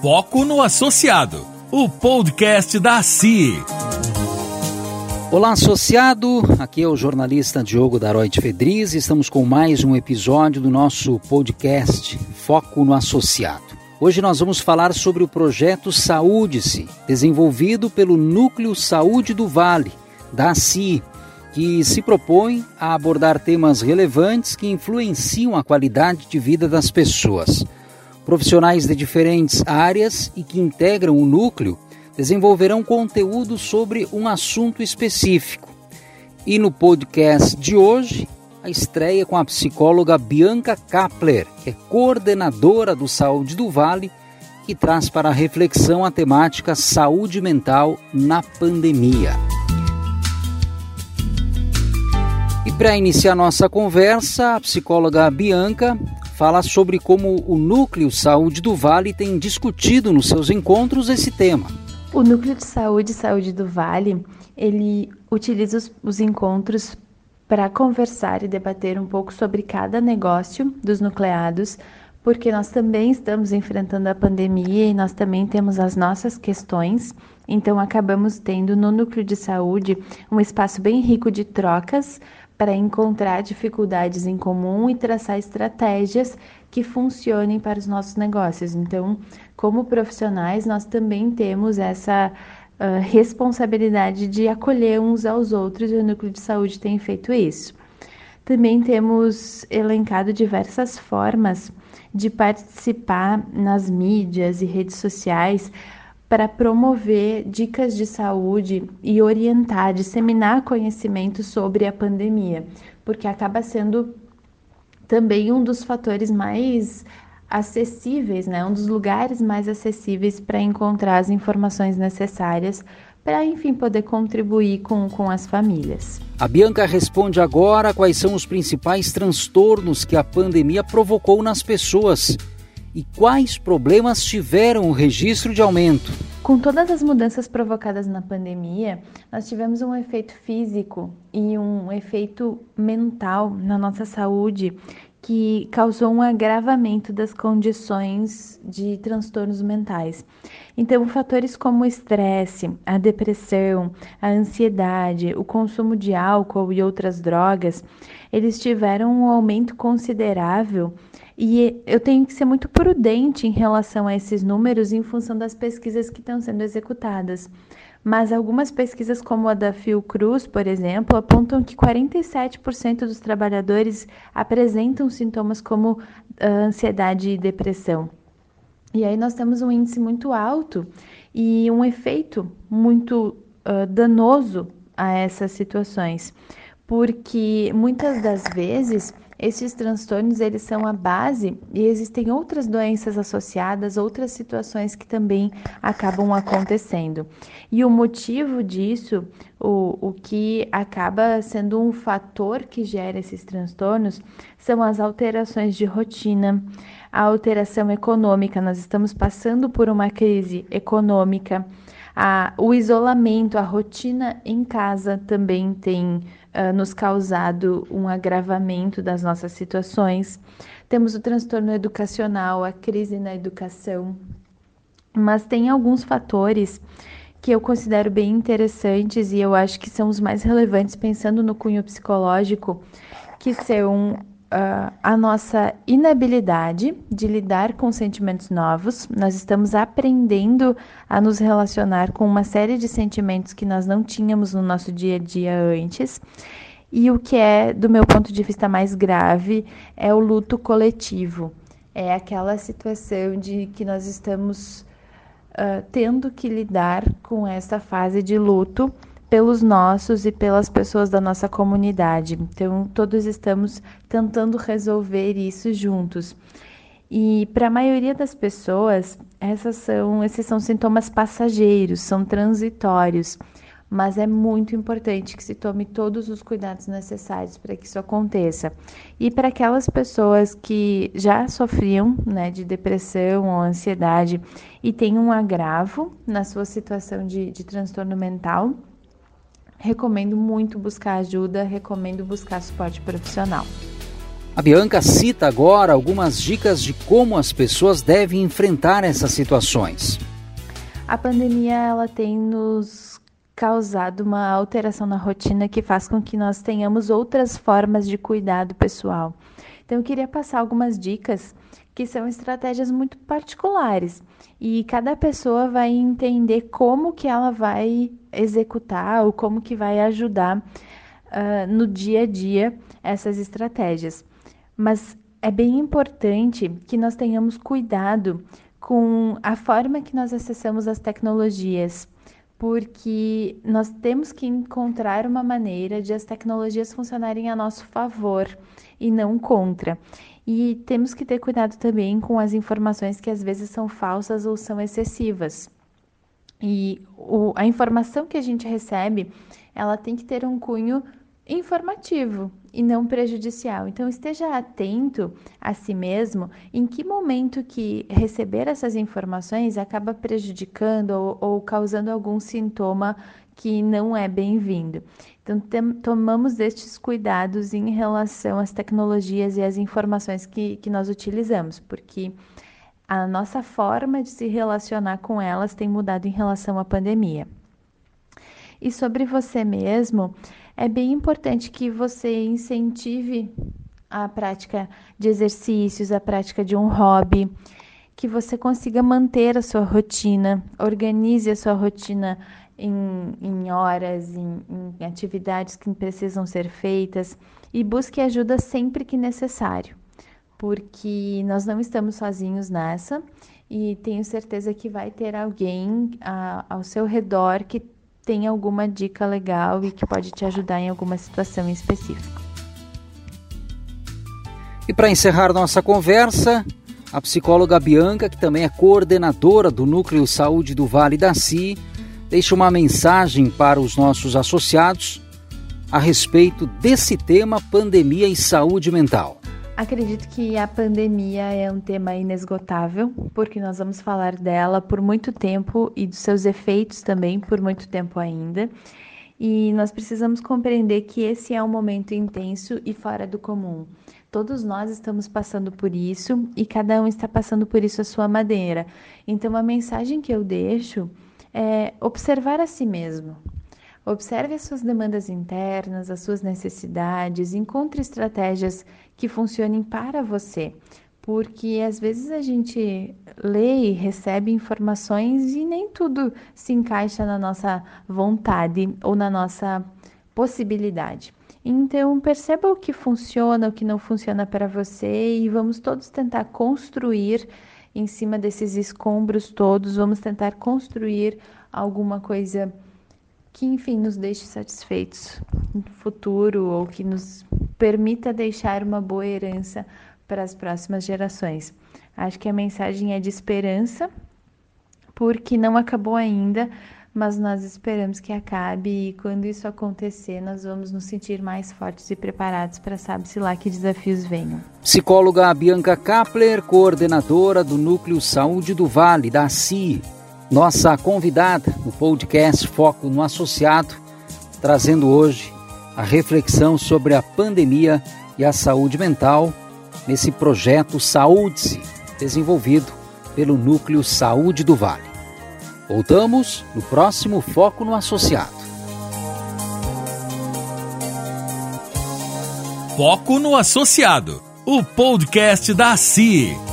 Foco no Associado, o podcast da CI. Olá, associado. Aqui é o jornalista Diogo Daroit Fedriz. Estamos com mais um episódio do nosso podcast Foco no Associado. Hoje nós vamos falar sobre o projeto Saúde-se, desenvolvido pelo Núcleo Saúde do Vale, da CI, que se propõe a abordar temas relevantes que influenciam a qualidade de vida das pessoas. Profissionais de diferentes áreas e que integram o núcleo desenvolverão conteúdo sobre um assunto específico. E no podcast de hoje, a estreia com a psicóloga Bianca Kapler, que é coordenadora do Saúde do Vale, que traz para a reflexão a temática saúde mental na pandemia. E para iniciar nossa conversa, a psicóloga Bianca fala sobre como o Núcleo Saúde do Vale tem discutido nos seus encontros esse tema. O Núcleo de Saúde Saúde do Vale, ele utiliza os, os encontros para conversar e debater um pouco sobre cada negócio dos nucleados, porque nós também estamos enfrentando a pandemia e nós também temos as nossas questões. Então, acabamos tendo no núcleo de saúde um espaço bem rico de trocas para encontrar dificuldades em comum e traçar estratégias que funcionem para os nossos negócios. Então, como profissionais, nós também temos essa uh, responsabilidade de acolher uns aos outros e o núcleo de saúde tem feito isso. Também temos elencado diversas formas de participar nas mídias e redes sociais para promover dicas de saúde e orientar, disseminar conhecimento sobre a pandemia, porque acaba sendo também um dos fatores mais acessíveis, né? Um dos lugares mais acessíveis para encontrar as informações necessárias para, enfim, poder contribuir com, com as famílias. A Bianca responde agora quais são os principais transtornos que a pandemia provocou nas pessoas e quais problemas tiveram o registro de aumento. Com todas as mudanças provocadas na pandemia, nós tivemos um efeito físico e um efeito mental na nossa saúde que causou um agravamento das condições de transtornos mentais. Então, fatores como o estresse, a depressão, a ansiedade, o consumo de álcool e outras drogas, eles tiveram um aumento considerável e eu tenho que ser muito prudente em relação a esses números em função das pesquisas que estão sendo executadas. Mas algumas pesquisas, como a da Fiocruz, por exemplo, apontam que 47% dos trabalhadores apresentam sintomas como uh, ansiedade e depressão. E aí nós temos um índice muito alto e um efeito muito uh, danoso a essas situações, porque muitas das vezes esses transtornos eles são a base e existem outras doenças associadas, outras situações que também acabam acontecendo. E o motivo disso, o, o que acaba sendo um fator que gera esses transtornos, são as alterações de rotina, a alteração econômica. Nós estamos passando por uma crise econômica. A, o isolamento, a rotina em casa também tem uh, nos causado um agravamento das nossas situações. Temos o transtorno educacional, a crise na educação, mas tem alguns fatores que eu considero bem interessantes e eu acho que são os mais relevantes pensando no cunho psicológico, que são uh, a nossa inabilidade de lidar com sentimentos novos. Nós estamos aprendendo a nos relacionar com uma série de sentimentos que nós não tínhamos no nosso dia a dia antes. E o que é, do meu ponto de vista, mais grave é o luto coletivo. É aquela situação de que nós estamos uh, tendo que lidar com essa fase de luto pelos nossos e pelas pessoas da nossa comunidade. Então, todos estamos tentando resolver isso juntos. E para a maioria das pessoas, essas são, esses são sintomas passageiros, são transitórios, mas é muito importante que se tome todos os cuidados necessários para que isso aconteça. E para aquelas pessoas que já sofriam né, de depressão ou ansiedade e têm um agravo na sua situação de, de transtorno mental, recomendo muito buscar ajuda, recomendo buscar suporte profissional. A Bianca cita agora algumas dicas de como as pessoas devem enfrentar essas situações. A pandemia ela tem nos causado uma alteração na rotina que faz com que nós tenhamos outras formas de cuidado pessoal. Então eu queria passar algumas dicas que são estratégias muito particulares e cada pessoa vai entender como que ela vai executar ou como que vai ajudar uh, no dia a dia essas estratégias mas é bem importante que nós tenhamos cuidado com a forma que nós acessamos as tecnologias, porque nós temos que encontrar uma maneira de as tecnologias funcionarem a nosso favor e não contra. E temos que ter cuidado também com as informações que às vezes são falsas ou são excessivas. E o, a informação que a gente recebe, ela tem que ter um cunho informativo e não prejudicial. Então esteja atento a si mesmo em que momento que receber essas informações acaba prejudicando ou, ou causando algum sintoma que não é bem-vindo. Então tomamos estes cuidados em relação às tecnologias e às informações que, que nós utilizamos, porque a nossa forma de se relacionar com elas tem mudado em relação à pandemia. E sobre você mesmo, é bem importante que você incentive a prática de exercícios, a prática de um hobby, que você consiga manter a sua rotina, organize a sua rotina em, em horas, em, em atividades que precisam ser feitas e busque ajuda sempre que necessário, porque nós não estamos sozinhos nessa e tenho certeza que vai ter alguém a, ao seu redor que tem alguma dica legal e que pode te ajudar em alguma situação em específico. E para encerrar nossa conversa, a psicóloga Bianca, que também é coordenadora do Núcleo Saúde do Vale da Si, deixa uma mensagem para os nossos associados a respeito desse tema pandemia e saúde mental. Acredito que a pandemia é um tema inesgotável, porque nós vamos falar dela por muito tempo e dos seus efeitos também por muito tempo ainda. E nós precisamos compreender que esse é um momento intenso e fora do comum. Todos nós estamos passando por isso e cada um está passando por isso à sua maneira. Então, a mensagem que eu deixo é observar a si mesmo, Observe as suas demandas internas, as suas necessidades, encontre estratégias que funcionem para você, porque às vezes a gente lê e recebe informações e nem tudo se encaixa na nossa vontade ou na nossa possibilidade. Então, perceba o que funciona, o que não funciona para você e vamos todos tentar construir em cima desses escombros todos, vamos tentar construir alguma coisa que, enfim, nos deixe satisfeitos no futuro ou que nos permita deixar uma boa herança para as próximas gerações. Acho que a mensagem é de esperança, porque não acabou ainda, mas nós esperamos que acabe e quando isso acontecer, nós vamos nos sentir mais fortes e preparados para sabe-se lá que desafios venham. Psicóloga Bianca Kapler, coordenadora do Núcleo Saúde do Vale, da CI nossa convidada no podcast Foco no Associado, trazendo hoje a reflexão sobre a pandemia e a saúde mental nesse projeto Saúde-se, desenvolvido pelo Núcleo Saúde do Vale. Voltamos no próximo Foco no Associado. Foco no Associado, o podcast da CIE.